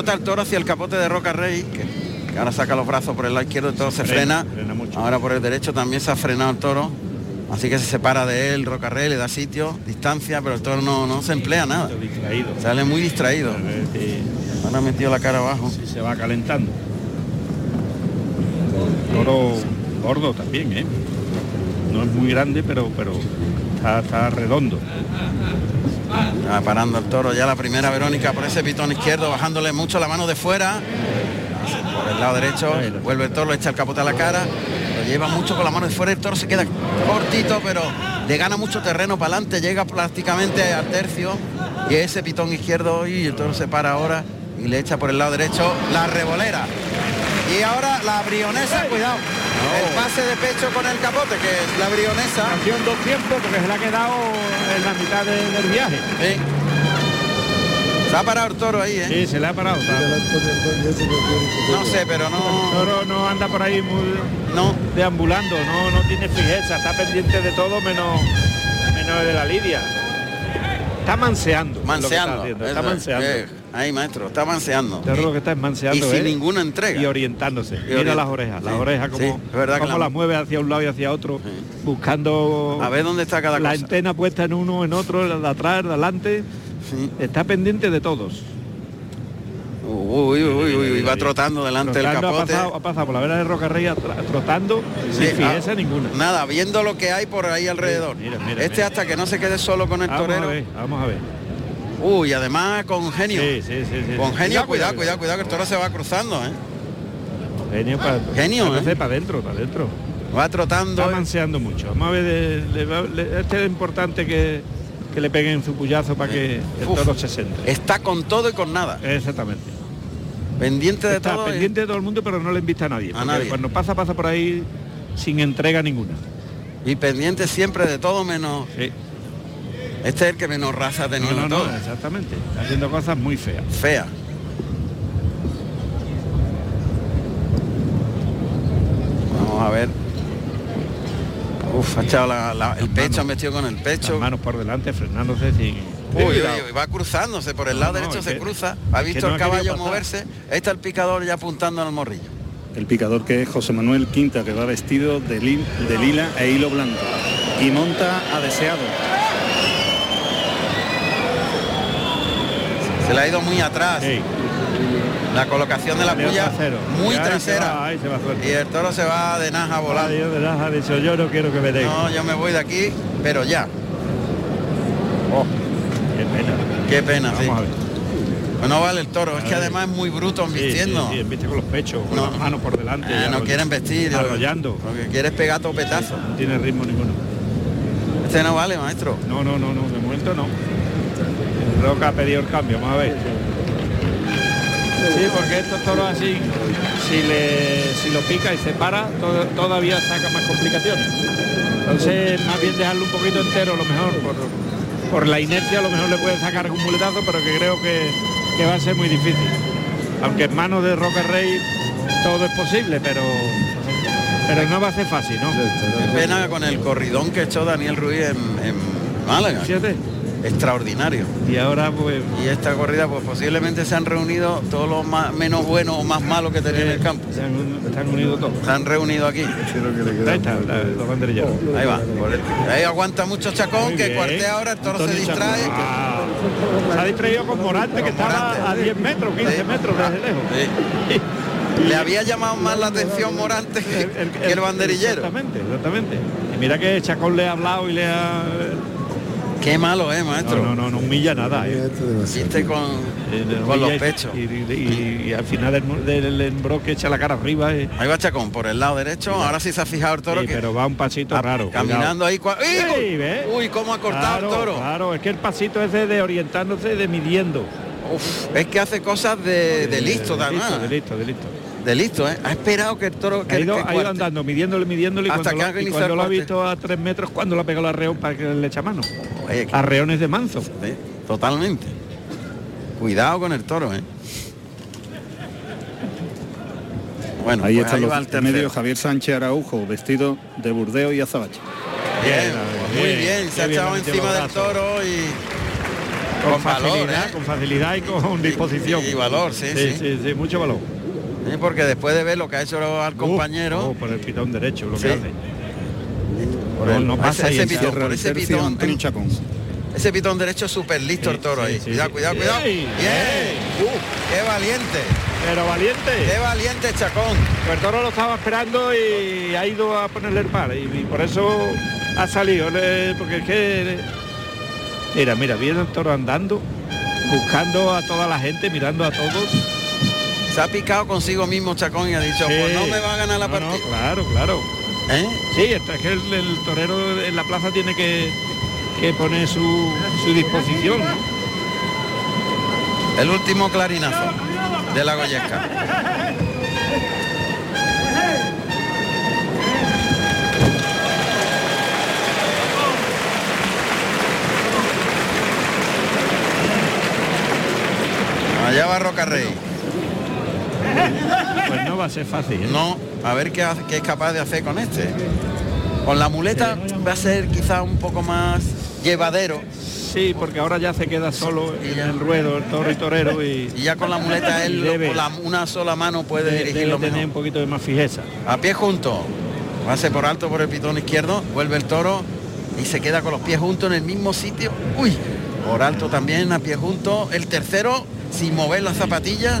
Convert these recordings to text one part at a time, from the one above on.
El toro hacia el capote de Roca Rey, que, que ahora saca los brazos por el lado izquierdo, el toro se frena. frena mucho. Ahora por el derecho también se ha frenado el toro. Así que se separa de él, Roca Rey, le da sitio, distancia, pero el toro no, no se emplea nada. Distraído. Sale muy distraído. Ahora ha metido la cara abajo. sí, se va calentando. Toro gordo también, ¿eh? No es muy grande, pero pero está, está redondo. Ah, parando el toro ya la primera Verónica por ese pitón izquierdo, bajándole mucho la mano de fuera. Por el lado derecho, vuelve el toro, le echa el capote a la cara, lo lleva mucho con la mano de fuera, el toro se queda cortito, pero le gana mucho terreno para adelante, llega prácticamente al tercio y ese pitón izquierdo y el toro se para ahora y le echa por el lado derecho la revolera. Y ahora la brionesa, cuidado, el pase de pecho con el capote, que es la brionesa. Nació en dos tiempos porque se le ha quedado en la mitad de- del viaje. Sí. Se ha parado el toro ahí, ¿eh? Sí, se le ha parado. está- No sé, pero El no... toro no anda por ahí muy No, deambulando, no, no tiene fijeza, está pendiente de todo menos, menos de la lidia. Está manseando. está manseando. Está es. manseando. Eh, ahí, maestro, está manseando. El toro lo que está es manseando. Y sin ¿eh? ninguna entrega. Y orientándose. Mira orient- las orejas, las Sí, orejas sí, como, verdad la- las mueve hacia un lado y hacia otro, buscando A ver dónde está cada la cosa. antena puesta en uno, en otro, la de atrás, de adelante. Sí. Está pendiente de todos. Uy, uy, uy, uy, va trotando delante del ha capote. pasado, ha pasado por la vera de Roca Rey trotando Sí, sin fijeza ah, ninguna. Nada, viendo lo que hay por ahí alrededor. Mira, mira, este mira. hasta que no se quede solo con el Vamos a torero. ver, vamos a ver. Uy, además con genio. Sí, sí, sí. Con genio, cuidado, cuidado, cuidado, que el toro se va cruzando, ¿eh? Genio para Genio, ¿eh? para adentro, para adentro. Va trotando. Está manseando mucho. Vamos a ver, de- este es importante que, que le peguen su puyazo para que el Uf. toro se centre. Está con todo y con nada. Exactamente. Pendiente de Está todo. ¿eh? pendiente de todo el mundo, pero no le invita a nadie. A nadie. Cuando pasa, pasa por ahí sin entrega ninguna. Y pendiente siempre de todo menos. Sí. Este es el que menos raza ha tenido no, no, todo. exactamente. Está haciendo cosas muy feas. Fea. Vamos a ver. Uf, ha echado la- la- el pecho, ha metido con el pecho. Las manos por delante, frenándose sin... Uy, uy, uy, va cruzándose por el lado no, derecho, se que- cruza. Ha visto no el caballo moverse. Ahí está el picador ya apuntando al morrillo. El picador que es José Manuel Quinta, que va vestido de lila e hilo blanco. Y monta a deseado. Se le ha ido muy atrás. Sí. La colocación de la puya muy Y trasera. va. Y el toro se va de naja volando. Dios de ha dicho yo no quiero que me den. No, yo me voy de aquí, pero ya. Oh, qué pena. Qué pena, sí. Vamos a ver. Pues no vale el toro, es que además es muy bruto Sí, embistiendo. Sí, sí, con los pechos, con No. las manos por delante. Ah, no quieren vestir. Arrollando. Lo que quiere es pegar topetazo. No tiene ritmo ninguno. Este no vale, maestro. No, no, no, no, de momento no. Roca ha pedido el cambio, vamos a ver. Sí, porque estos toros así, si le si lo pica y se para, to- todavía saca más complicaciones. Entonces, más bien dejarlo un poquito entero, a lo mejor, por, por la inercia, a lo mejor le puede sacar algún muletazo, pero que creo que, que va a ser muy difícil. Aunque en manos de Roca Rey todo es posible, pero pero no va a ser fácil, ¿no? Qué pena con el corridón que echó Daniel Ruiz en, en Málaga. Fíjate. Extraordinario. Y ahora pues Y esta corrida, pues posiblemente se han reunido todos los más, menos buenos o más malos que tenía en el campo. se han, están unidos todos. Se han reunido aquí. Ahí está, la- los banderilleros. Ahí va. ahí aguanta mucho Chacón, Muy que bien. cuartea ahora, el toro se distrae. Ah, se ha distraído con Morante, que estaba Morante. a 10 metros, 15 Sí. metros desde lejos. Sí. Le había llamado más la atención Morante que el, que el banderillero. Exactamente, exactamente. Y mira que Chacón le ha hablado y le ha... Qué malo, eh, maestro. No, no, no, no humilla nada. eh. Con, Eh, con los y- pechos. Y, y- y al final del, del embroque echa la cara arriba. eh. Ahí va Chacón por el lado derecho. Ahora sí se ha fijado el toro Sí, que pero va un pasito raro. caminando ahí. cua- ¡Uy! Uy, cómo ha cortado Claro, el toro. Claro, es que el pasito ese de orientándose, de midiendo. Uf, es que hace cosas de, de listo, de además. listo, de listo, de listo. De listo, ¿eh? Ha esperado que el toro que, ha ido, que ha ido cuarte. andando, midiéndole, midiéndole y Hasta cuando, que lo, y cuando el lo ha visto a tres metros, cuando le ha pegado el arreón para que le echa mano. Oye, que- Arreones de manzo. sí, totalmente. Cuidado con el toro, ¿eh? Bueno, Ahí pues están va los el tercero. Javier Sánchez Araujo, vestido de burdeo y azabache. Bien, Bien, muy bien, se ha echado encima del toro y con, Con valor, facilidad, ¿eh? con facilidad y con disposición. y valor, sí, sí. sí, sí, mucho valor. Sí, porque después de ver lo que ha hecho al compañero, Oh, por el pitón derecho, lo Sí. que hace. por no, el- no pasa ese, pitón, por ese pitón, ese pitón derecho súper listo el toro sí, ahí. sí, cuidado, cuidado, cuidado. Uh, qué valiente, Pero valiente. qué valiente Chacón. Pues el toro lo estaba esperando y ha ido a ponerle el par y, y por eso ha salido, porque es que mira, mira, viene el toro andando, buscando a toda la gente, mirando a todos. Se ha picado consigo mismo Chacón y ha dicho, Sí. pues no me va a ganar la No, no, partida. claro, claro. ¿Eh? Sí, es que el, el torero en la plaza tiene que, que poner su, su disposición. ¿no? El último clarinazo de la Goyesca. Allá va Roca Rey. Pues no va a ser fácil. ¿eh? No, a ver qué, es capaz de hacer con este. Con la muleta va a ser quizá un poco más llevadero Sí, porque ahora ya se queda solo Y en ya. el ruedo el toro y torero y y ya con la muleta él Debe. con la- una sola mano puede debe, dirigirlo tener mejor. un poquito de más fijeza. A pie junto. Pase por alto por el pitón izquierdo. Vuelve el toro y se queda con los pies juntos en el mismo sitio. Uy, por alto también, a pie junto. El tercero, sin mover las zapatillas.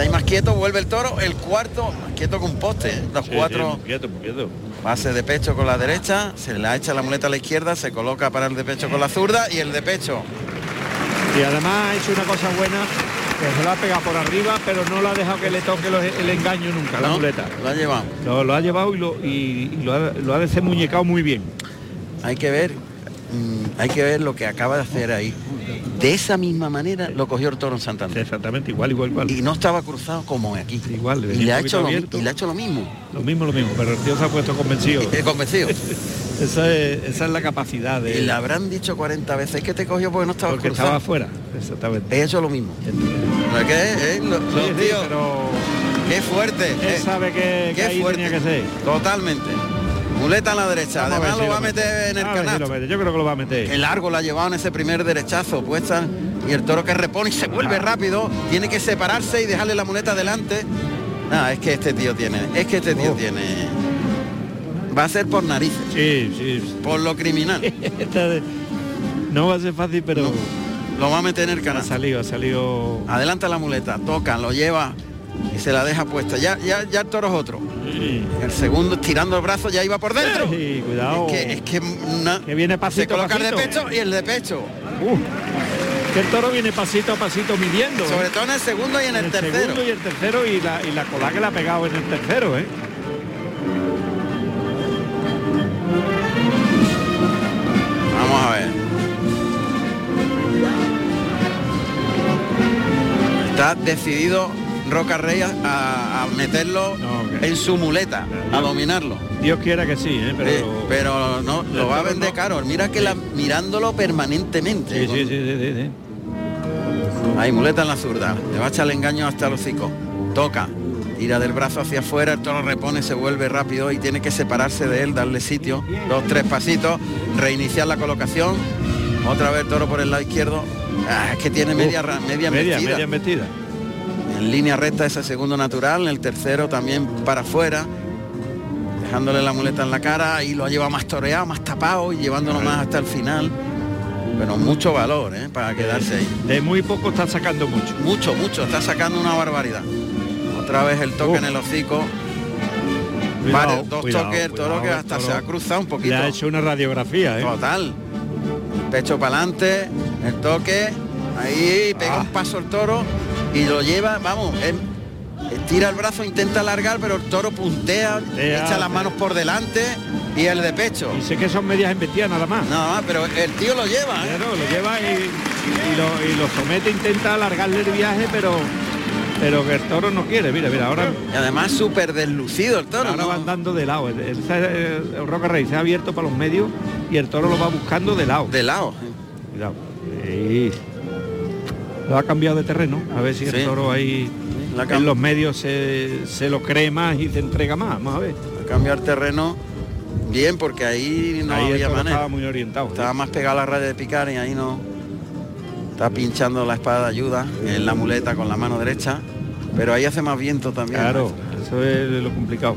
Ahí más quieto. Vuelve el toro. El cuarto, más quieto que un poste. ¿eh? Los Sí, cuatro, sí, quieto, quieto. base de pecho con la derecha. Se le echa la muleta a la izquierda. Se coloca para el de pecho con la zurda. Y el de pecho. Y además ha hecho una cosa buena, que se lo ha pegado por arriba, pero no lo ha dejado que le toque los- el engaño nunca, la muleta. Lo ha llevado. Lo, lo ha llevado y lo, y, y lo, ha, lo ha desemuñecado muy bien. Hay que ver, mm, hay que ver lo que acaba de hacer ahí. De esa misma manera lo cogió el toro en Santander. Exactamente, igual, igual, igual. y no estaba cruzado como aquí. Igual, y le, ha hecho lo, mi- abierto. y le ha hecho lo mismo. Lo mismo, lo mismo, pero el tío se ha puesto convencido. Convencido. Esa es, esa es la capacidad de... y le habrán dicho 40 veces que te cogió porque no estaba porque cruzado. estaba afuera, exactamente. He hecho lo mismo. ¿No es que, eh? Lo- Sí, los sí, tíos, pero qué fuerte. él eh, sabe que, que qué ahí fuerte. tenía que ser. Totalmente. Muleta a la derecha. Vamos Además si lo va a meter en el A si mete. Yo creo que lo va a meter. Qué largo la ha llevado en ese primer derechazo puesta y el toro que repone y se vuelve Ah. rápido, tiene que separarse y dejarle la muleta adelante. Ah, es que este tío tiene, es que este tío Oh. tiene. Va a ser por narices, Sí, sí. por lo criminal. No va a ser fácil, pero Lo va a meter en el ha canal. salido, ha salido. Adelanta la muleta, toca, lo lleva y se la deja puesta. Ya, ya, ya el toro es otro. Sí. El segundo estirando el brazo ya iba por dentro. Sí, cuidado. Es que, es que una- Que viene pasito se coloca el de pecho y el de pecho. Uh, que el toro viene pasito a pasito midiendo. Sobre ¿eh? todo en el segundo y en el, tercero. segundo y el tercero y la, y la cola que le ha pegado en el tercero, ¿eh? Vamos a ver. Está decidido Roca Rey a, a meterlo que- en su muleta, a dominarlo. Dios quiera que sí, ¿eh? Pero, Eh, pero no, lo va a vender no. caro. Mira que la, mirándolo permanentemente. Sí, sí, sí, sí, sí. Ahí, muleta en la zurda. Le va a echar el engaño hasta el hocico. Toca. Tira del brazo hacia afuera, el toro repone, se vuelve rápido y tiene que separarse de él, darle sitio. Dos, tres pasitos, reiniciar la colocación. Otra vez toro por el lado izquierdo. Ah, es que tiene media, ra- media, media, media embestida. En línea recta ese segundo natural, en el tercero también para afuera. Dejándole la muleta en la cara y lo ha llevado más toreado, más tapado y llevándolo más hasta el final. Pero mucho valor, ¿eh? Para quedarse ahí. De muy poco está sacando mucho. Mucho, mucho, está sacando una barbaridad. Otra vez el toque en el hocico. Cuidado, dos cuidado, toques, el toro cuidado, que hasta se ha cruzado un Le poquito. ha hecho una radiografía, ¿eh? Total. Pecho para adelante, el toque, ahí pega Ah. un paso el toro y lo lleva, vamos, em- estira el brazo, intenta alargar, pero el toro puntea, echa las manos por delante y el de pecho. Y sé que son medias embestidas nada más. Nada más, pero el tío lo lleva, ¿eh? Claro, lo lleva y, y lo, y lo somete, intenta alargarle el viaje, pero pero que el toro no quiere. Mira, mira, ahora, Y además súper deslucido el toro, ahora ¿no? va andando de lado. El, el, el- el Roca Rey se ha abierto para los medios y el toro lo va buscando de lado. De lado. Cuidado. Sí. Lo ha cambiado de terreno. A ver si Sí. el toro ahí La en los medios se, se lo cree más y se entrega más. Vamos a ver. cambiar terreno bien porque ahí no ahí había manera. estaba muy orientado. Estaba más pegado a la raya de picar y ahí no. Está pinchando la espada de ayuda en la muleta con la mano derecha, pero ahí hace más viento también. Claro, eso es lo complicado.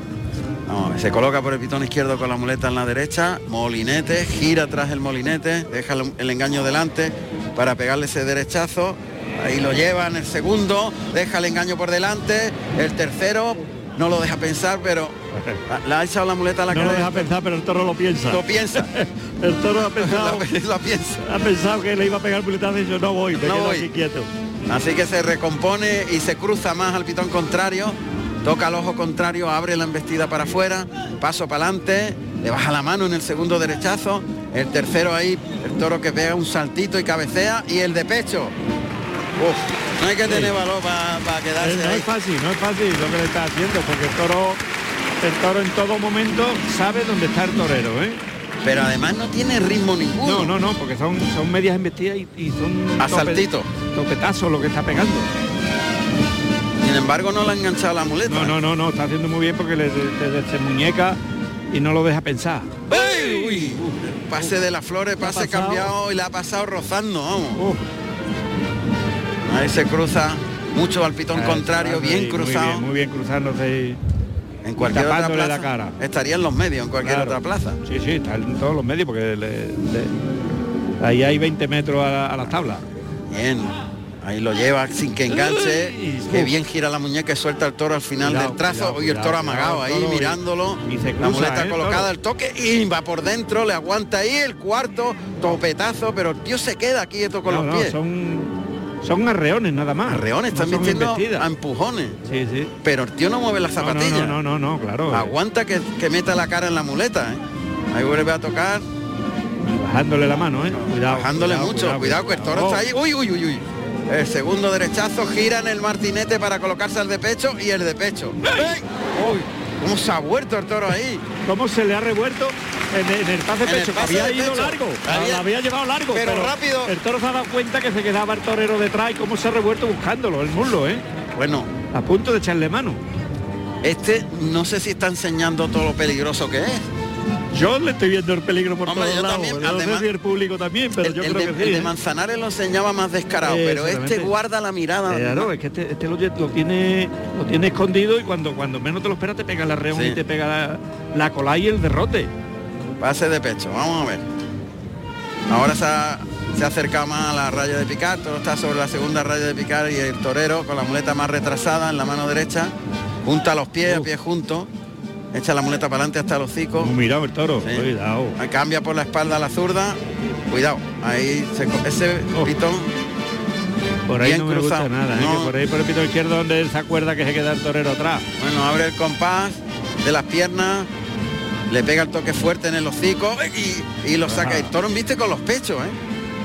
se coloca por el pitón izquierdo con la muleta en la derecha, molinete, gira tras el molinete, deja el engaño delante para pegarle ese derechazo. Ahí lo lleva en el segundo, deja el engaño por delante, el tercero no lo deja pensar, pero le ha echado la muleta a la no No lo deja pensar, pero el toro lo piensa. Lo piensa. el toro ha pensado. lo, piensa. Ha pensado que le iba a pegar el muletazo y yo no voy, me no quedo voy. aquí quieto. Así que se recompone y se cruza más al pitón contrario. Toca el ojo contrario, abre la embestida para afuera, paso para adelante, le baja la mano en el segundo derechazo, el tercero ahí, el toro que pega un saltito y cabecea y el de pecho. Uf, no hay que tener valor para quedarse. Eh, no es fácil, no es fácil lo que le está haciendo, porque el toro el toro en todo momento sabe dónde está el torero, ¿eh? Pero además no tiene ritmo ninguno. No, no, no, porque son, son medias embestidas y, y son asaltitos. Topetazos lo que está pegando. Sin embargo no le ha enganchado la muleta. No, no, no, no, está haciendo muy bien porque le, se muñeca y no lo deja pensar. ¡Uy! Uy. Pase de las flores, pase cambiado y le ha pasado rozando, vamos. Ahí se cruza mucho al pitón contrario, bien cruzado. Muy bien, muy bien cruzándose en cualquier otra plaza, la cara. Estaría en los medios, en cualquier otra plaza. Sí, sí, está en todos los medios porque ahí hay 20 metros a, las tablas. Bien, ahí lo lleva sin que enganche, que bien gira la muñeca y suelta el toro al final del trazo. y el toro amagado ahí mirándolo, la muleta ¿eh? colocada, el toque y va por dentro, le aguanta ahí el cuarto, topetazo, pero el tío se queda quieto con los pies. Son son arreones nada más. Arreones, están vistiendo a empujones. Sí, sí. Pero el tío no mueve las zapatillas. No, no, no, claro. Eh. Aguanta que, meta la cara en la muleta, ¿eh? Ahí vuelve a tocar. bajándole la mano, ¿eh? Cuidado. Bajándole mucho. Cuidado, que el toro está ahí. Uy, uy, uy, uy. El segundo derechazo gira en el martinete para colocarse al de pecho y el de pecho. Uy, ¿Cómo se ha vuelto el toro ahí? ¿Cómo se le ha revuelto en, el pase de pecho? había ido largo, había, había, llevado largo. Pero, rápido. El toro se ha dado cuenta que se quedaba el torero detrás y cómo se ha revuelto buscándolo, el muslo, ¿eh? Bueno. A punto de echarle mano. Este no sé si está enseñando todo lo peligroso que es. Yo le estoy viendo el peligro por todos lados. También, no sé si el público también, pero yo creo de, que sí. El de ¿eh? Manzanares lo enseñaba más descarado, pero este guarda la mirada. Claro, es que este, este lo, tiene lo tiene escondido y cuando cuando menos te lo esperas te pega la reón y te pega la, la cola y el derrote. Pase de pecho, vamos a ver. Ahora se ha, se acercado más a la raya de picar, todo está sobre la segunda raya de picar y el torero con la muleta más retrasada en la mano derecha, junta los pies, a pie juntos echa la muleta para adelante hasta los hocico. Mira el toro, cuidado. Cambia por la espalda a la zurda, cuidado. Ahí se, ese oh. pitón. Por ahí no me gusta nada, ¿eh? por ahí por el pitón izquierdo donde él se acuerda que se queda el torero atrás. Bueno, abre el compás de las piernas, le pega el toque fuerte en el hocico y, lo saca. El toro viste con los pechos,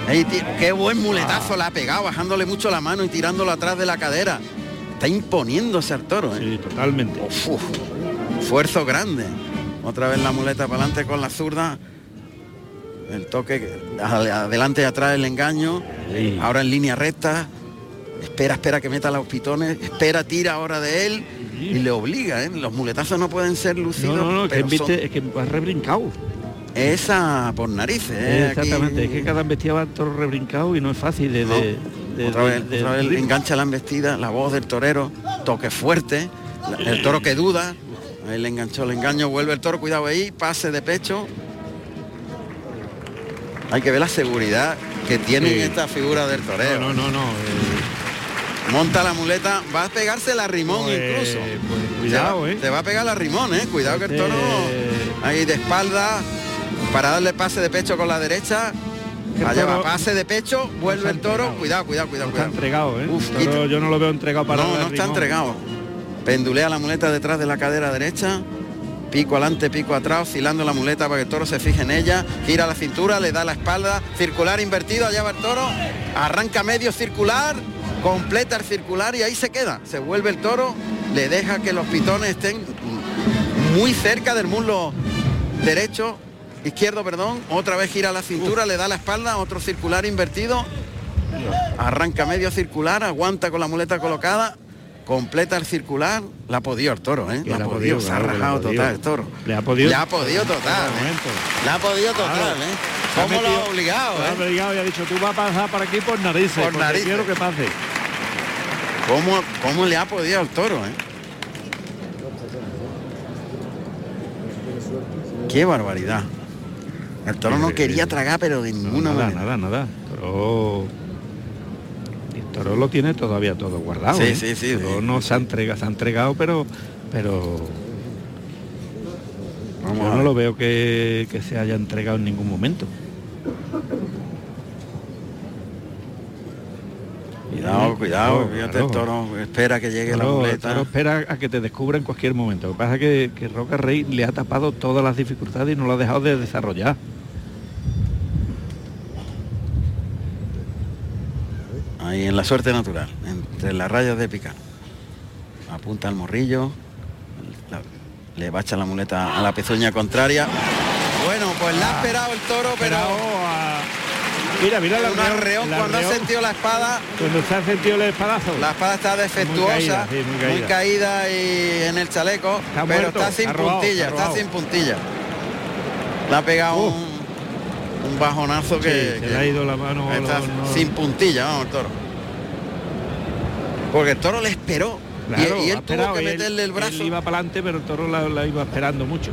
¿eh? qué buen muletazo ah. la ha pegado, bajándole mucho la mano y tirándolo atrás de la cadera. Está imponiéndose al toro, ¿eh? Sí, totalmente. Esfuerzo grande. Otra vez la muleta para adelante con la zurda. El toque adelante y atrás el engaño. Ahora en línea recta. Espera, espera que meta los pitones. Espera, tira ahora de él. Y le obliga, ¿eh? Los muletazos no pueden ser lucidos. No, no, que es que va rebrincado. Esa por narices. ¿eh? Exactamente, es que cada embestida va todo rebrincado y no es fácil de, otra vez, otra vez engancha la embestida, la voz del torero, toque fuerte, el toro que duda, Ahí le enganchó el engaño, vuelve el toro, cuidado ahí, pase de pecho. Hay que ver la seguridad que tiene esta figura del torero. No, no, no. Eh. Monta la muleta, va a pegarse la rimón pues, incluso. Pues, cuidado, eh. Te va a pegar la rimón, eh. Cuidado que el toro este- ahí de espalda para darle pase de pecho con la derecha. Allá va, pase de pecho, vuelve el toro. Cuidado, cuidado, cuidado. Está entregado, ¿eh? yo no lo veo entregado para No, no está entregado. Pendulea la muleta detrás de la cadera derecha. Pico adelante, pico atrás, oscilando la muleta para que el toro se fije en ella. Gira la cintura, le da la espalda. Circular invertido, allá va el toro. Arranca medio circular, completa el circular y ahí se queda. Se vuelve el toro, le deja que los pitones estén muy cerca del muslo derecho, izquierdo, perdón. Otra vez gira la cintura, le da la espalda, otro circular invertido. Arranca medio circular, aguanta con la muleta colocada, completa el circular, la ha podido el toro, ¿eh? La, ha podido, se ha rajado total el toro. Le ha podido. Le ha podido total. ¿eh? Le ha podido total, ¿eh? ¿Cómo lo ha obligado? Lo ha eh? obligado y ha dicho, tú vas a pasar por aquí por narices, Por narices. quiero que pase. ¿Cómo, ¿Cómo le ha podido al toro? eh? Qué barbaridad. El toro no quería tragar, pero de ninguna nada, manera. nada, nada. Toro... el toro lo tiene todavía todo guardado. Sí, ¿eh? sí, sí, Toro sí. no se ha entregado, se ha entregado, pero pero Vamos yo no lo veo que, que se haya entregado en ningún momento. Cuidado, cuidado, fíjate, claro. el toro espera que llegue la el muleta. toro espera a que te descubra en cualquier momento. Lo que pasa es que, que Roca Rey le ha tapado todas las dificultades y no lo ha dejado de desarrollar. Ahí en la suerte natural, entre las rayas de picar. Apunta al morrillo, la- le bacha la muleta a la pezuña contraria. Bueno, pues la ha esperado el toro, pero a- Mira, mira la un arreón cuando ha sentido la espada, Cuando se ha sentido el espadazo. la espada está defectuosa, caída, sí, muy caída. muy caída y en el chaleco, Está pero muerto, está sin ha robado, puntilla, ha está sin puntilla. Le ha pegado Uf. un, un bajonazo que, que le ha ido la mano. está sin puntilla, vamos, el toro. Porque el toro le esperó y- Claro, y, él tuvo que meterle el brazo él iba para adelante, pero el toro la, la iba esperando mucho.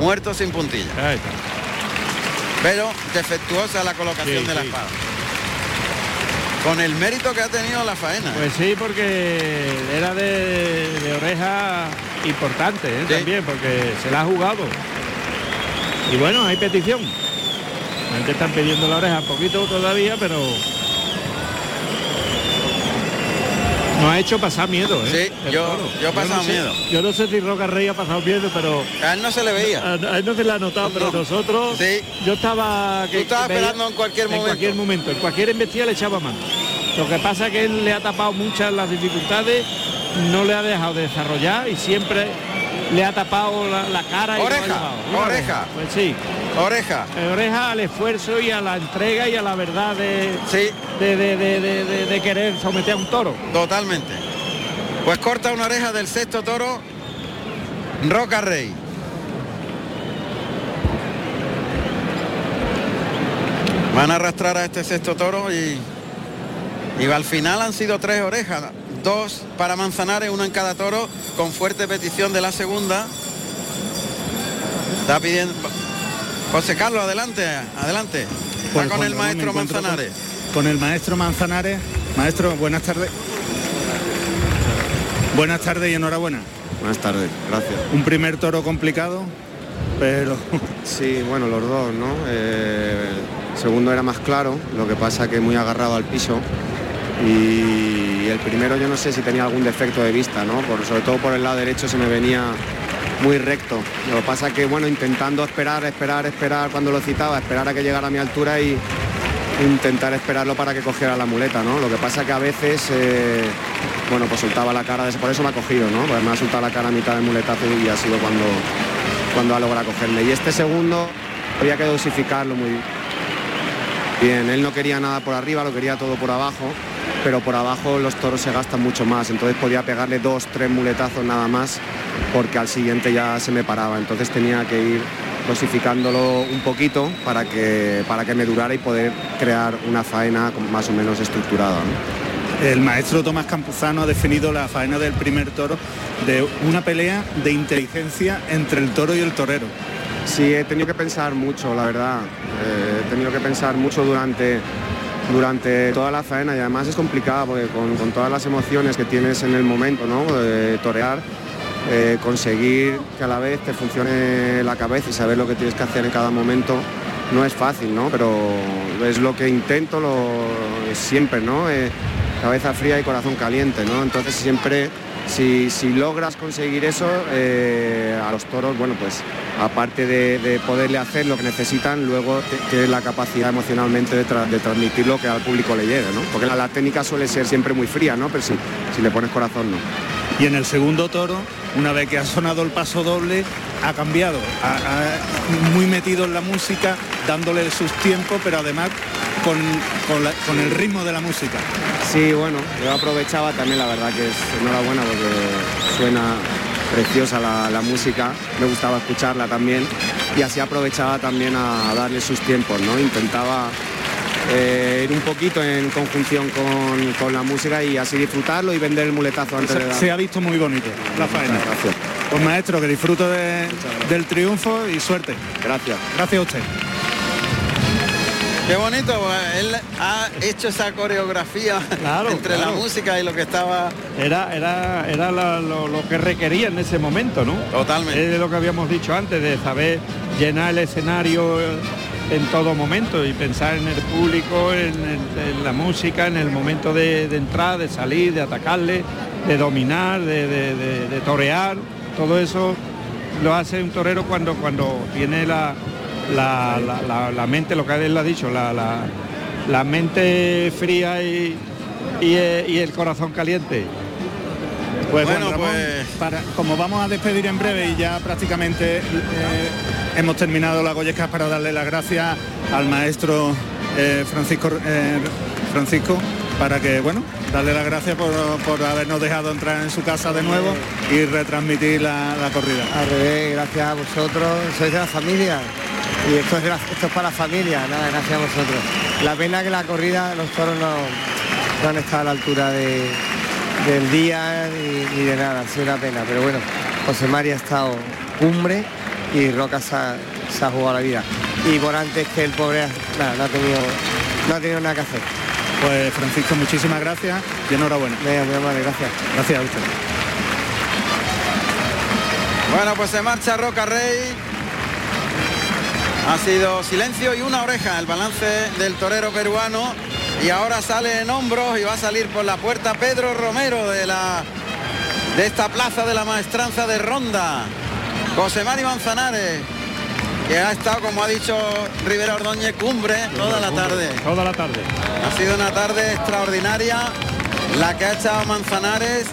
muerto sin puntilla. Ahí está. Pero defectuosa la colocación Sí, de la sí. espada. Con el mérito que ha tenido la faena. ¿eh? Pues sí, porque era de, de oreja importante ¿eh? Sí. también, porque se la ha jugado. Y bueno, hay petición. La gente están pidiendo la oreja un poquito todavía, pero nos ha hecho pasar miedo. ¿eh? Sí, yo- yo he pasado no sé- miedo. Yo no sé si Roca Rey ha pasado miedo, pero a él no se le veía. a, a él no se le ha notado, pero No. nosotros, Sí. yo estaba... Tú estabas esperando en cualquier en momento. cualquier momento, en cualquier embestida le echaba mano. Lo que pasa es que él le ha tapado muchas las dificultades, no le ha dejado de desarrollar y siempre le ha tapado la, la cara y lo ha Oreja, oreja. Pues sí, Oreja. oreja al esfuerzo y a la entrega y a la verdad de, Sí, de, de- de- querer someter a un toro. totalmente. Pues corta una oreja del sexto toro. Roca Rey. Van a arrastrar a este sexto toro y, y al final han sido tres orejas. Dos para Manzanares, uno en cada toro, con fuerte petición de la segunda. Está pidiendo. José Carlos, adelante, adelante. Está Pues, con el maestro Manzanares. Con, con el maestro Manzanares. Maestro, buenas tardes. Buenas tardes y enhorabuena. Buenas tardes, gracias. Un primer toro complicado, pero Sí, bueno, los dos, ¿no? Eh, el segundo era más claro, lo que pasa que muy agarrado al piso. Y el primero yo no sé si tenía algún defecto de vista, ¿no? Por, sobre todo por el lado derecho se me venía muy recto. Lo que pasa que, bueno, intentando esperar, esperar, esperar cuando lo citaba, esperar a que llegara a mi altura y intentar esperarlo para que cogiera la muleta, ¿no? Lo que pasa que a veces, eh, bueno, pues soltaba la cara, de- por eso me ha cogido, ¿no? Pues me ha soltado la cara a mitad del muletazo y ha sido cuando, cuando ha logrado cogerme. Y este segundo había que dosificarlo muy bien. Él no quería nada por arriba, lo quería todo por abajo, pero por abajo los toros se gastan mucho más. Entonces podía pegarle dos, tres muletazos nada más, porque al siguiente ya se me paraba. Entonces tenía que ir dosificándolo un poquito para que, para que me durara y poder crear una faena más o menos estructurada. ¿no? el maestro Tomás Campuzano ha definido la faena del primer toro de una pelea de inteligencia entre el toro y el torero. Sí, he tenido que pensar mucho, la verdad. Eh, he tenido que pensar mucho durante, durante toda la faena y además es complicado porque con, con todas las emociones que tienes en el momento, ¿no? De torear, eh, conseguir que a la vez te funcione la cabeza y saber lo que tienes que hacer en cada momento no es fácil, ¿no? Pero es lo que intento lo, siempre, ¿no? Eh, cabeza fría y corazón caliente, ¿no? Entonces siempre, si, si logras conseguir eso, eh, a los toros, bueno, pues aparte de, de poderle hacer lo que necesitan, luego tienes la capacidad emocionalmente de, tra- de transmitir lo que al público le llegue, ¿no? Porque la, técnica suele ser siempre muy fría, ¿no? Pero si, si le pones corazón, no. Y en el segundo toro, una vez que ha sonado el paso doble, ha cambiado, muy metido en la música, dándole sus tiempos, pero además con, con la- con el ritmo de la música. Sí, bueno, yo aprovechaba también, la verdad que es enhorabuena porque suena, preciosa la, música, me gustaba escucharla también y así aprovechaba también a, darle sus tiempos, ¿no? Intentaba eh, ir un poquito en conjunción con, la música y así disfrutarlo y vender el muletazo antes se, de Se ha visto muy bonito la faena. Gracias. Pues maestro, que disfruto del triunfo y suerte. Gracias. Gracias a usted. Qué bonito, pues, él ha hecho esa coreografía entre la música y lo que estaba... Era, era, era lo, que requería en ese momento, ¿no? Totalmente. Es lo que habíamos dicho antes, de saber llenar el escenario en todo momento y pensar en el público, en, la música, en el momento de, entrar, de salir, de atacarle, de dominar, de, torear, todo eso lo hace un torero cuando, cuando tiene la, la, mente, lo que él ha dicho, la, mente fría y, y, el corazón caliente. Pues bueno, pues para, como vamos a despedir en breve y ya prácticamente eh, hemos terminado la Goyescas para darle las gracias al maestro eh, Francisco eh, Francisco para que bueno darle las gracias por, habernos dejado entrar en su casa de nuevo y retransmitir la, corrida. Al revés, gracias a vosotros, sois de la familia y esto es, esto es para la familia, nada, gracias a vosotros. La pena que la corrida, los toros no, han estado a la altura del día ni, de nada, ha sido una pena, pero bueno, José María ha estado cumbre y Roca se ha, jugado la vida. Y por antes que el pobre nada, no, ha tenido, no ha tenido nada que hacer. Pues Francisco, muchísimas gracias y enhorabuena. Venga, muy amable, gracias. Gracias a usted. Bueno, pues se marcha Roca Rey. Ha sido silencio y una oreja el balance del torero peruano y ahora sale en hombros y va a salir por la puerta Pedro Romero de la de esta plaza de la maestranza de Ronda. José Mari Manzanares, que ha estado, como ha dicho Rivera Ordóñez, cumbre toda la tarde. Toda la tarde. Ha sido una tarde extraordinaria la que ha echado Manzanares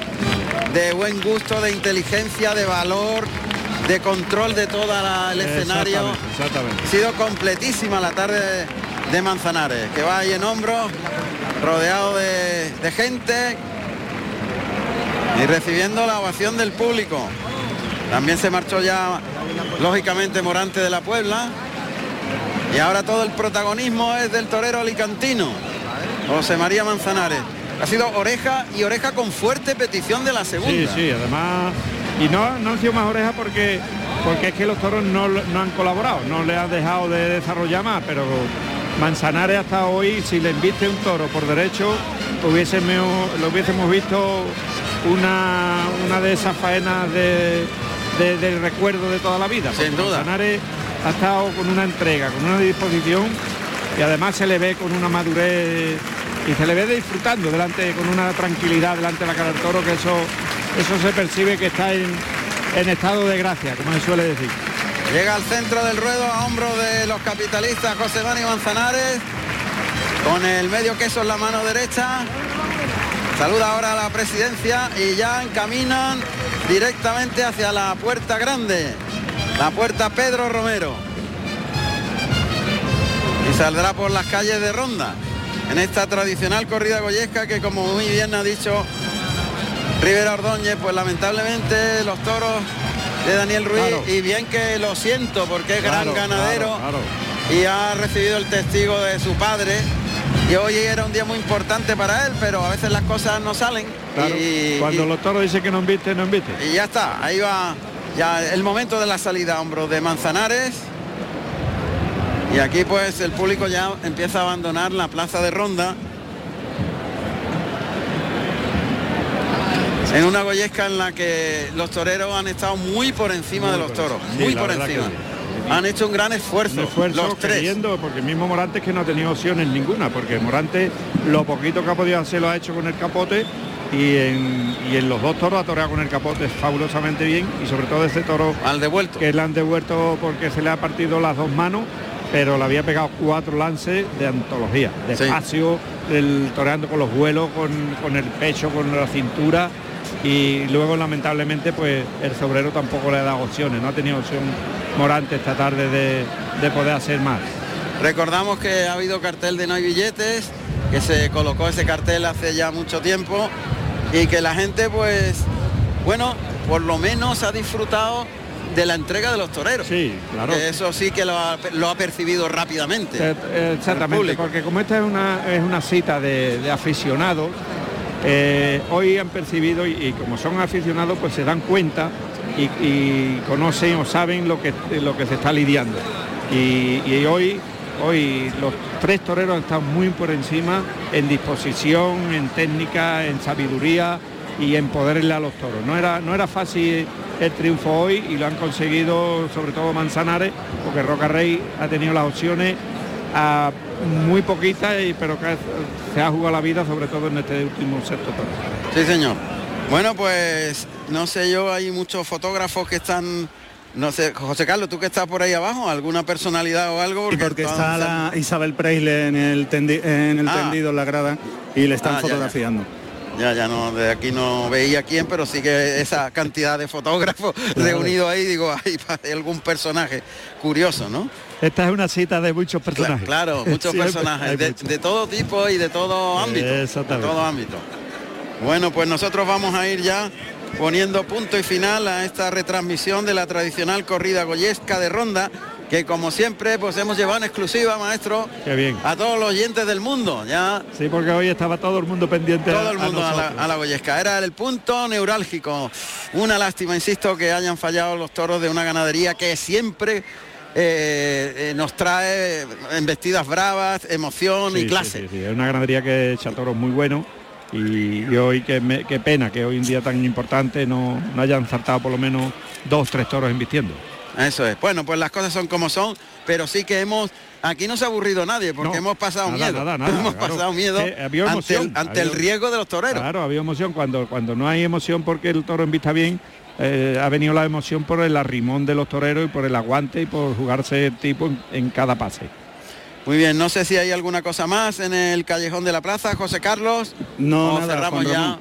de buen gusto, de inteligencia, de valor, de control de todo el escenario. Exactamente, Ha sido completísima la tarde de Manzanares, que va ahí en hombros, rodeado de, gente y recibiendo la ovación del público. También se marchó ya, lógicamente, Morante de la Puebla. Y ahora todo el protagonismo es del torero alicantino, José María Manzanares. Ha sido oreja y oreja con fuerte petición de la segunda. Sí, sí, además y no, no han sido más orejas porque porque es que los toros no, han colaborado, no le han dejado de desarrollar más, pero Manzanares hasta hoy, si le inviste un toro por derecho, hubiésemos, lo hubiésemos visto una, una de esas faenas de, del recuerdo de toda la vida. Sin duda. Manzanares ha estado con una entrega, con una disposición y además se le ve con una madurez y se le ve disfrutando delante, con una tranquilidad delante de la cara del toro, que eso eso se percibe que está en, estado de gracia, como se suele decir. Llega al centro del ruedo a hombro de los capitalistas José Dani Manzanares, con el medio queso en la mano derecha. Saluda ahora a la presidencia y ya encaminan directamente hacia la puerta grande, la puerta Pedro Romero. Y saldrá por las calles de Ronda en esta tradicional corrida goyesca que como muy bien ha dicho Rivera Ordóñez, pues lamentablemente los toros de Daniel Ruiz y bien que lo siento porque es gran ganadero y ha recibido el testigo de su padre y hoy era un día muy importante para él, pero a veces las cosas no salen. y, Cuando los toros dicen que no invite, no invite. Y ya está, ahí va ya el momento de la salida a hombros de Manzanares. Y aquí pues el público ya empieza a abandonar la plaza de Ronda. En una goyesca en la que los toreros han estado muy por encima de los toros, muy por encima. Han hecho un gran esfuerzo, los tres. porque el mismo Morante que no ha tenido opciones ninguna, porque Morante lo poquito que ha podido hacer lo ha hecho con el capote y en, los dos toros ha toreado con el capote fabulosamente bien y sobre todo ese toro al devuelto. que le han devuelto porque se le ha partido las dos manos pero le había pegado cuatro lances de antología despacio el toreando con los vuelos con, con el pecho con la cintura y luego lamentablemente pues el sobrero tampoco le ha dado opciones, no ha tenido opción Morante esta tarde de, poder hacer más. Recordamos que ha habido cartel de no hay billetes, que se colocó ese cartel hace ya mucho tiempo y que la gente pues bueno, por lo menos ha disfrutado de la entrega de los toreros. Sí, claro. eso sí que lo ha, percibido rápidamente. Eh, exactamente, porque como esta es una, es una cita de, aficionados, eh, hoy han percibido y, como son aficionados pues se dan cuenta y, conocen o saben lo que, lo que se está lidiando. Y, hoy, hoy los tres toreros están muy por encima en disposición, en técnica, en sabiduría y en poderle a los toros. No era, no era fácil el triunfo hoy y lo han conseguido sobre todo Manzanares, porque Roca Rey ha tenido las opciones a muy poquitas, pero que se ha jugado la vida sobre todo en este último sexto toro. Sí, señor. Bueno, pues no sé yo, hay muchos fotógrafos que están no sé, José Carlos, tú que estás por ahí abajo, ¿alguna personalidad o algo? Porque, está la Isabel Preisle en el, en el ah. tendido en la grada y le están ah, fotografiando. Ya, ya no, de aquí no veía quién, pero sí que esa cantidad de fotógrafos reunidos ahí, digo, hay algún personaje curioso, ¿no? Esta es una cita de muchos personajes. Claro, muchos personajes, de, todo tipo y de todo ámbito. De todo ámbito. Bueno, pues nosotros vamos a ir ya poniendo punto y final a esta retransmisión de la tradicional corrida goyesca de ronda que como siempre pues hemos llevado en exclusiva, maestro, bien. a todos los oyentes del mundo. Ya Sí, porque hoy estaba todo el mundo pendiente todo el mundo a, la, Goyesca. Era el punto neurálgico. Una lástima, insisto, que hayan fallado los toros de una ganadería que siempre eh, eh, nos trae embestidas bravas, emoción y clase. Sí, es una ganadería que echa toros muy buenos y, hoy qué, pena que hoy un día tan importante no, no hayan saltado por lo menos dos, tres toros invistiendo. Eso es. Bueno, pues las cosas son como son, pero sí que hemos aquí no se ha aburrido nadie porque hemos pasado miedo. hemos pasado miedo ante, el, riesgo de los toreros. Claro, había emoción cuando cuando no hay emoción porque el toro en vista bien. Eh, ha venido la emoción por el arrimón de los toreros y por el aguante y por jugarse el tipo en, cada pase. Muy bien, no sé si hay alguna cosa más en el callejón de la plaza, José Carlos. No, cerramos ya.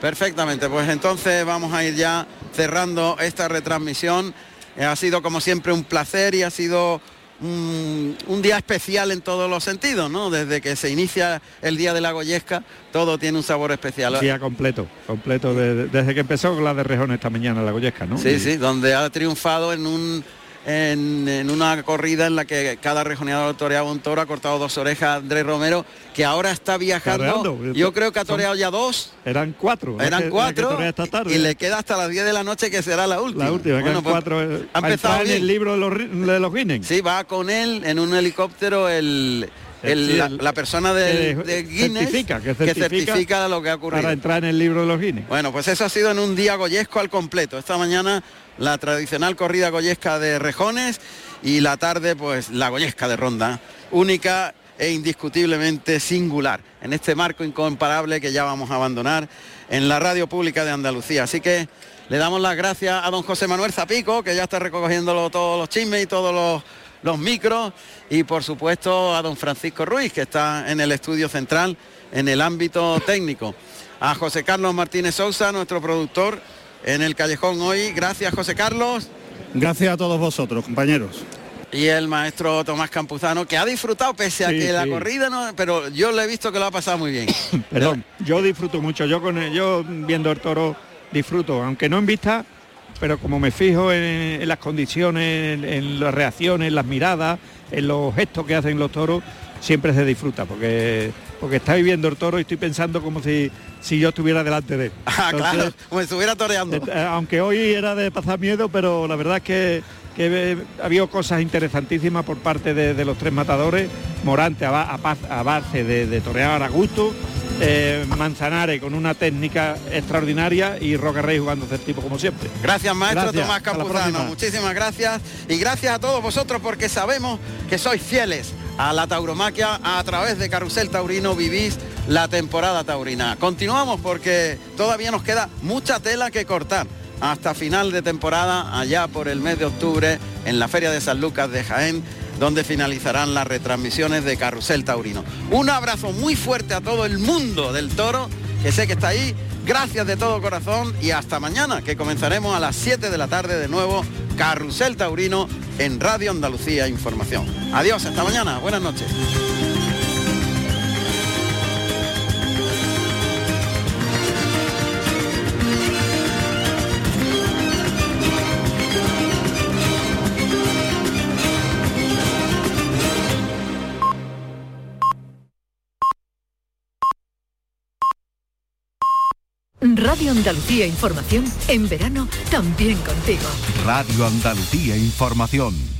Perfectamente, pues entonces vamos a ir ya cerrando esta retransmisión eh, ha sido como siempre un placer y ha sido un, día especial en todos los sentidos, ¿no? Desde que se inicia el Día de la Goyesca, todo tiene un sabor especial. Día completo, completo, desde que empezó la de Rejón esta mañana, la Goyesca, ¿no? Sí, sí, donde ha triunfado en un en, una corrida en la que cada rejoneador toreaba un toro, ha cortado dos orejas Andrés Romero, que ahora está viajando. Yo creo que ha toreado ya dos. Eran cuatro. Eran cuatro. y le queda hasta las 10 de la noche que será la última. La última, pues, cuatro. Eh, ha empezado en el libro de los, de los Guinness. Sí, va con él en un helicóptero el la, persona de, Guinness que, certifica, lo que ha ocurrido. Para entrar en el libro de los Guinness. Bueno, pues eso ha sido en un día goyesco al completo. Esta mañana la tradicional corrida goyesca de rejones y la tarde pues la goyesca de ronda. Única e indiscutiblemente singular en este marco incomparable que ya vamos a abandonar en la radio pública de Andalucía. Así que le damos las gracias a don José Manuel Zapico, que ya está recogiendo todos los chismes y todos los los micros y por supuesto a don Francisco Ruiz, que está en el estudio central en el ámbito técnico. A José Carlos Martínez Sousa, nuestro productor en el callejón hoy. Gracias José Carlos. Gracias a todos vosotros, compañeros. Y el maestro Tomás Campuzano, que ha disfrutado pese a que la corrida no, pero yo le he visto que lo ha pasado muy bien. Perdón, yo disfruto mucho, yo con yo viendo el toro disfruto, aunque no en vista, pero como me fijo en, las condiciones, en, las reacciones, en las miradas, en los gestos que hacen los toros, siempre se disfruta, porque porque está viviendo el toro y estoy pensando como si, si yo estuviera delante de él. Ah, claro, como si estuviera toreando. Eh, aunque hoy era de pasar miedo, pero la verdad es que, que había cosas interesantísimas por parte de, los tres matadores, Morante a, a, base de, de torear a gusto, eh, Manzanares con una técnica extraordinaria y Roca Rey jugando el tipo como siempre. Gracias maestro Tomás Campuzano, muchísimas gracias. Y gracias a todos vosotros porque sabemos que sois fieles a la tauromaquia a través de Carrusel Taurino vivís la temporada taurina. Continuamos porque todavía nos queda mucha tela que cortar hasta final de temporada allá por el mes de octubre en la Feria de San Lucas de Jaén donde finalizarán las retransmisiones de Carrusel Taurino. Un abrazo muy fuerte a todo el mundo del toro, que sé que está ahí. Gracias de todo corazón y hasta mañana, que comenzaremos a las 7 de la tarde de nuevo Carrusel Taurino en Radio Andalucía Información. Adiós, hasta mañana, buenas noches. Radio Andalucía Información en verano también contigo. Radio Andalucía Información.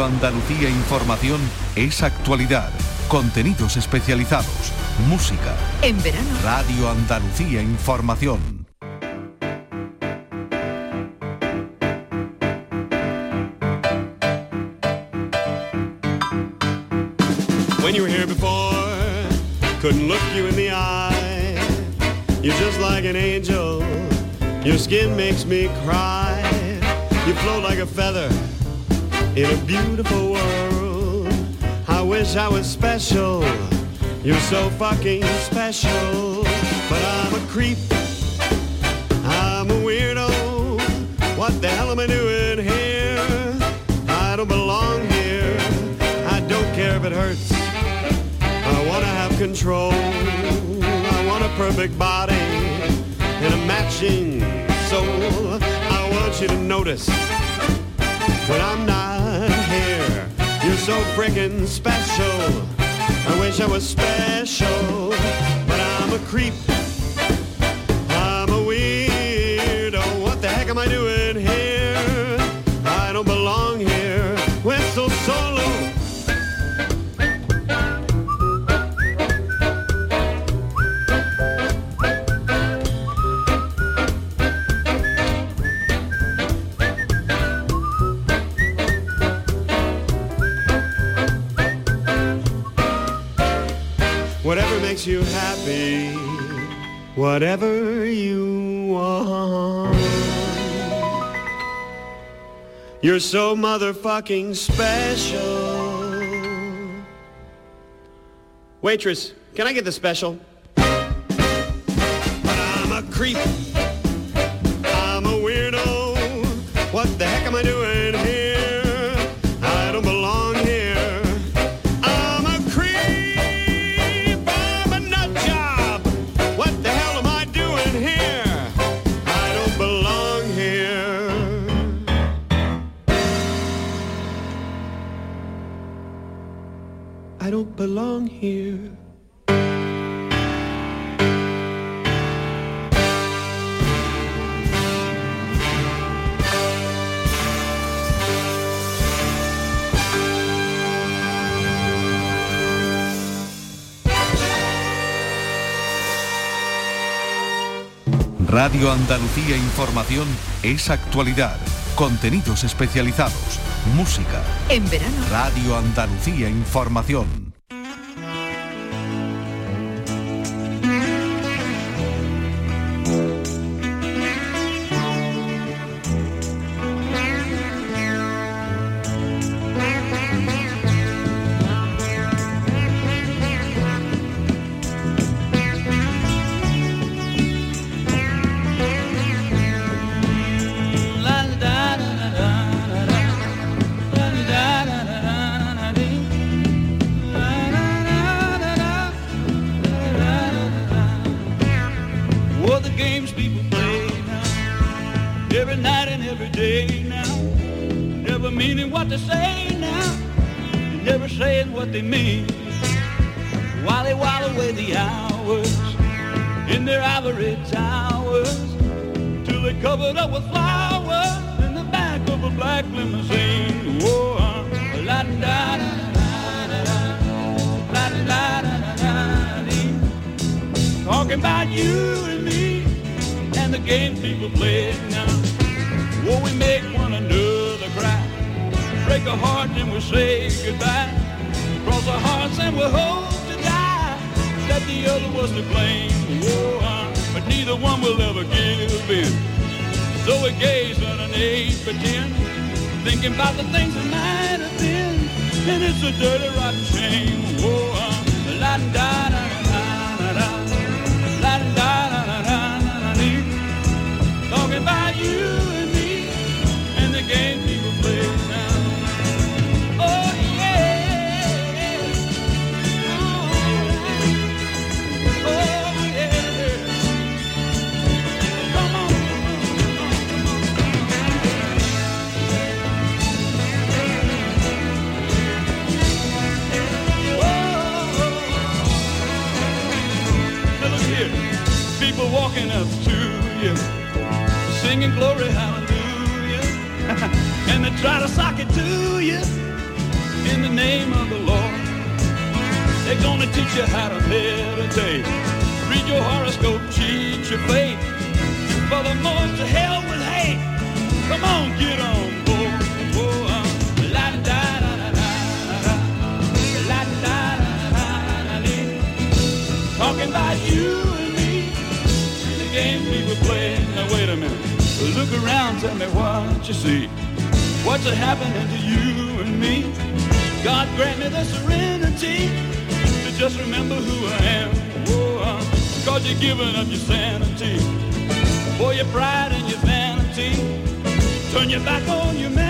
Radio Andalucía Información es actualidad, contenidos especializados, música. En verano. Radio Andalucía Información. When you were here before, couldn't look you in the eye. You're just like an angel. Your skin makes me cry. You float like a feather in a beautiful world. I wish I was special. You're so fucking special. But I'm a creep. I'm a weirdo. What the hell am I doing here? I don't belong here. I don't care if it hurts. I wanna have control. I want a perfect body and a matching soul. I want you to notice when I'm not. You're so freaking special. I wish I was special, but I'm a creep. Whatever you want. You're so motherfucking special. Waitress, can I get the special? But I'm a creep. Radio Andalucía Información es actualidad, contenidos especializados, música. En verano. Radio Andalucía Información. And the games people play now. Whoa, we make one another cry, break a heart and we say goodbye. Cross our hearts and we hope to die that the other was to blame. Uh, but neither one will ever give in. So we gaze on an by ten, thinking about the things that might have been. And it's a dirty, rotten shame. Whoa, uh, la da da da walking up to you, singing glory hallelujah, and they try to sock it to you, in the name of the Lord. They're gonna teach you how to meditate. Read your horoscope, cheat your fate. For the most to hell with hate. Come on, get on board. Talking about you and me. The game we were playing. Now wait a minute. Look around, tell me what you see. What's happening to you and me? God grant me the serenity to just remember who I am. Oh, uh, cause you're giving up your sanity for your pride and your vanity. Turn your back on humanity.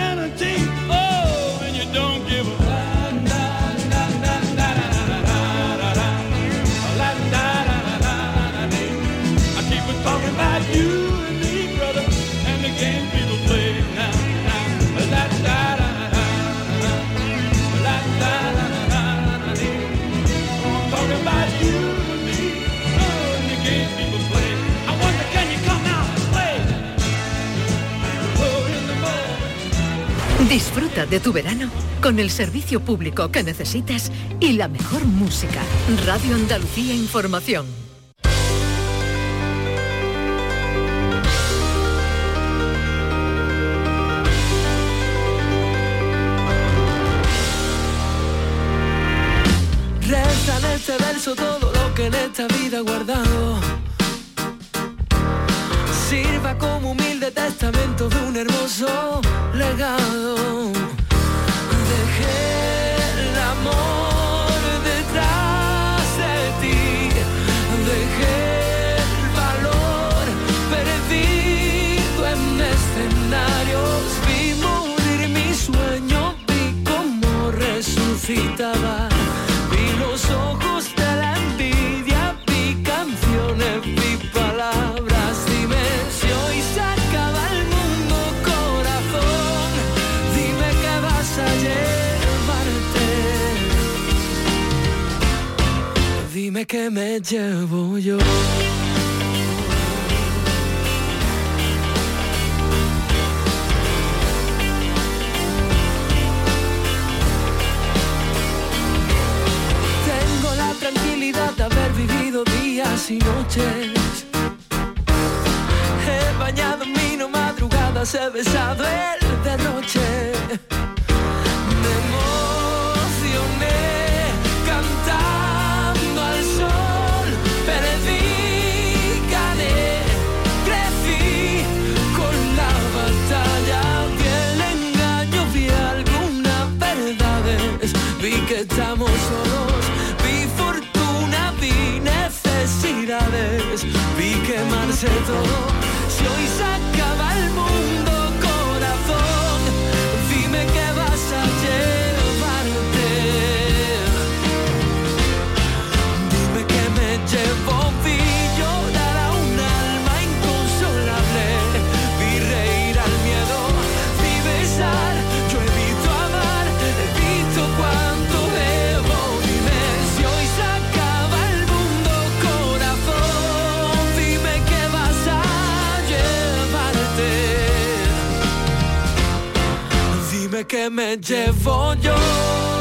Tu verano con el servicio público que necesitas y la mejor música. Radio Andalucía Información. Reza en este verso todo lo que en esta vida he guardado. Sirva como humilde testamento de un hermoso legado. Que me llevo yo. Tengo la tranquilidad de haber vivido días y noches. He bañado en vino madrugadas, he besado el derroche. Quemarse todo. Que me llevo yo.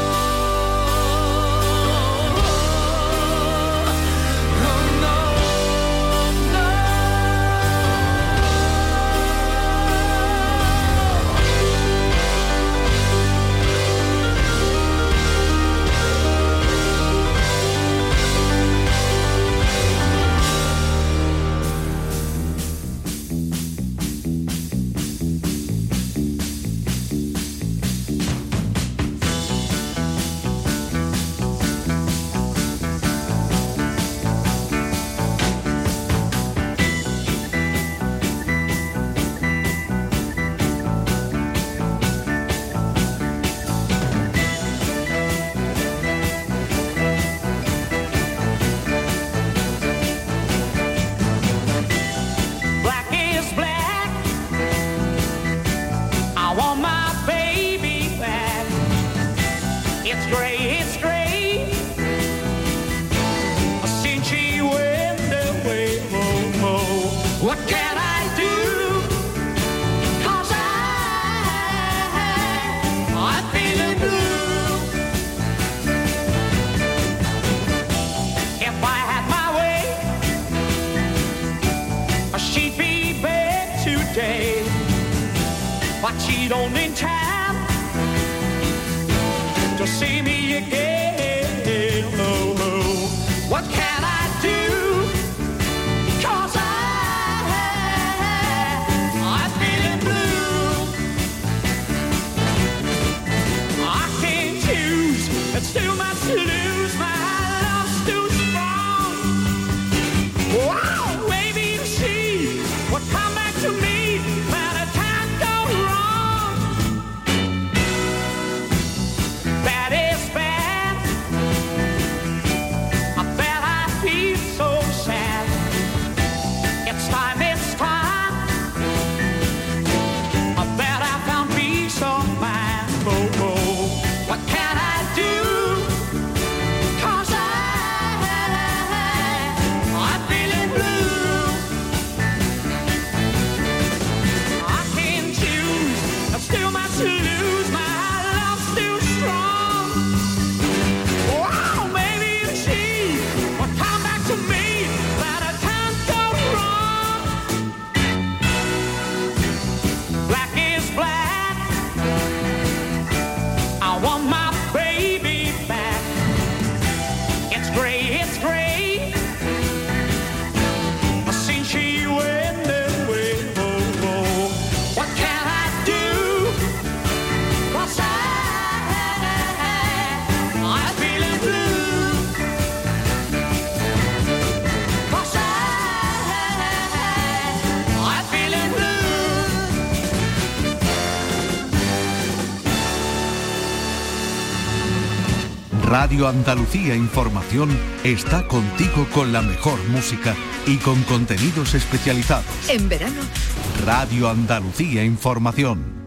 I cheat on intent. Radio Andalucía Información está contigo con la mejor música y con contenidos especializados. En verano. Radio Andalucía Información.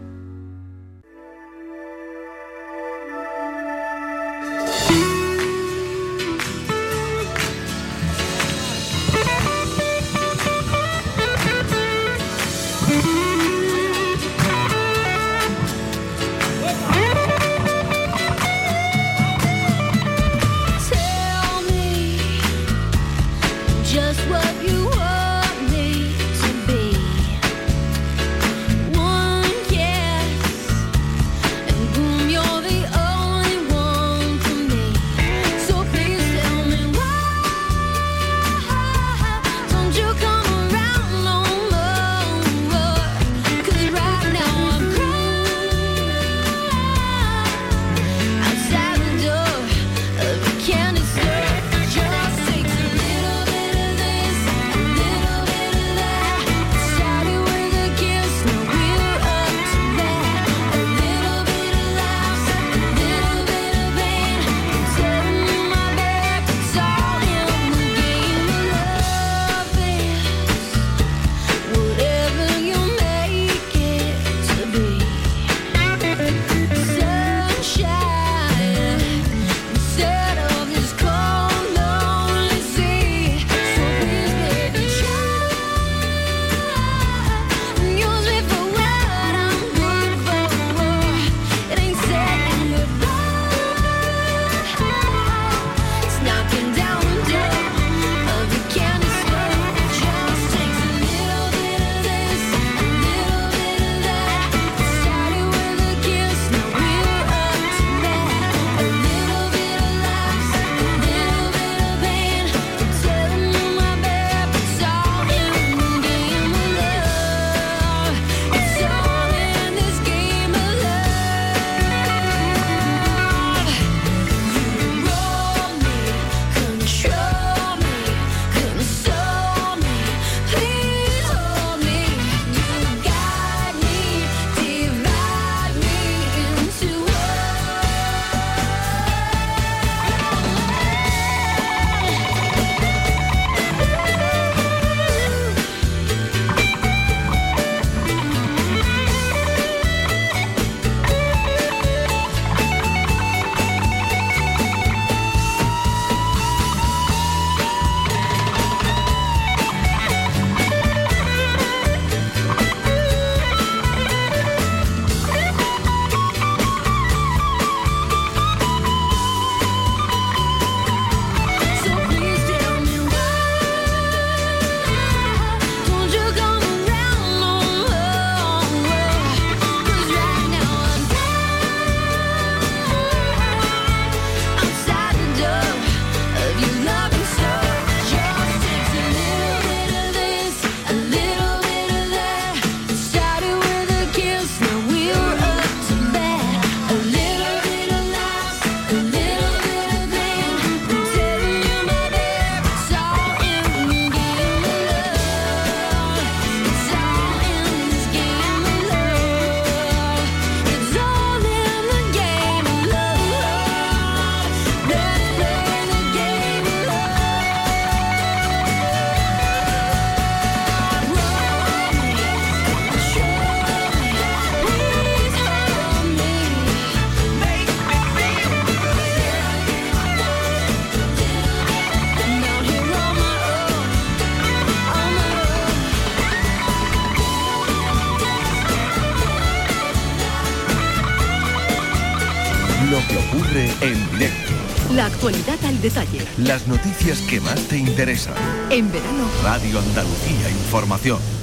las noticias que más te interesan. En verano. Radio Andalucía Información.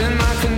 in my control.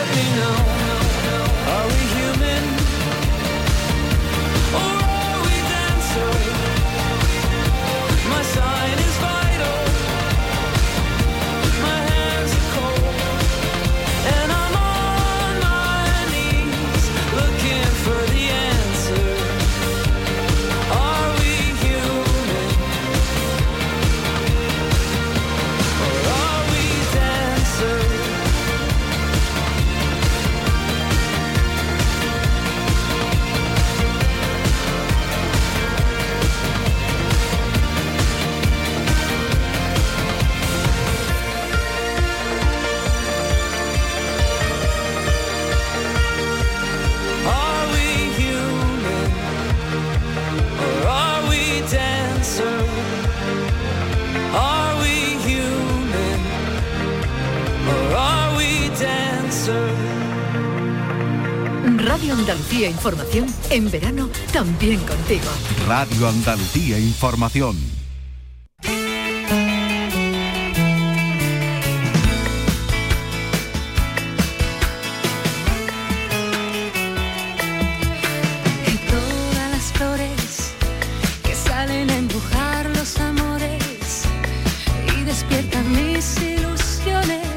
Andalucía Información, en verano también contigo. Radio Andalucía Información. Y todas las flores que salen a empujar los amores y despiertan mis ilusiones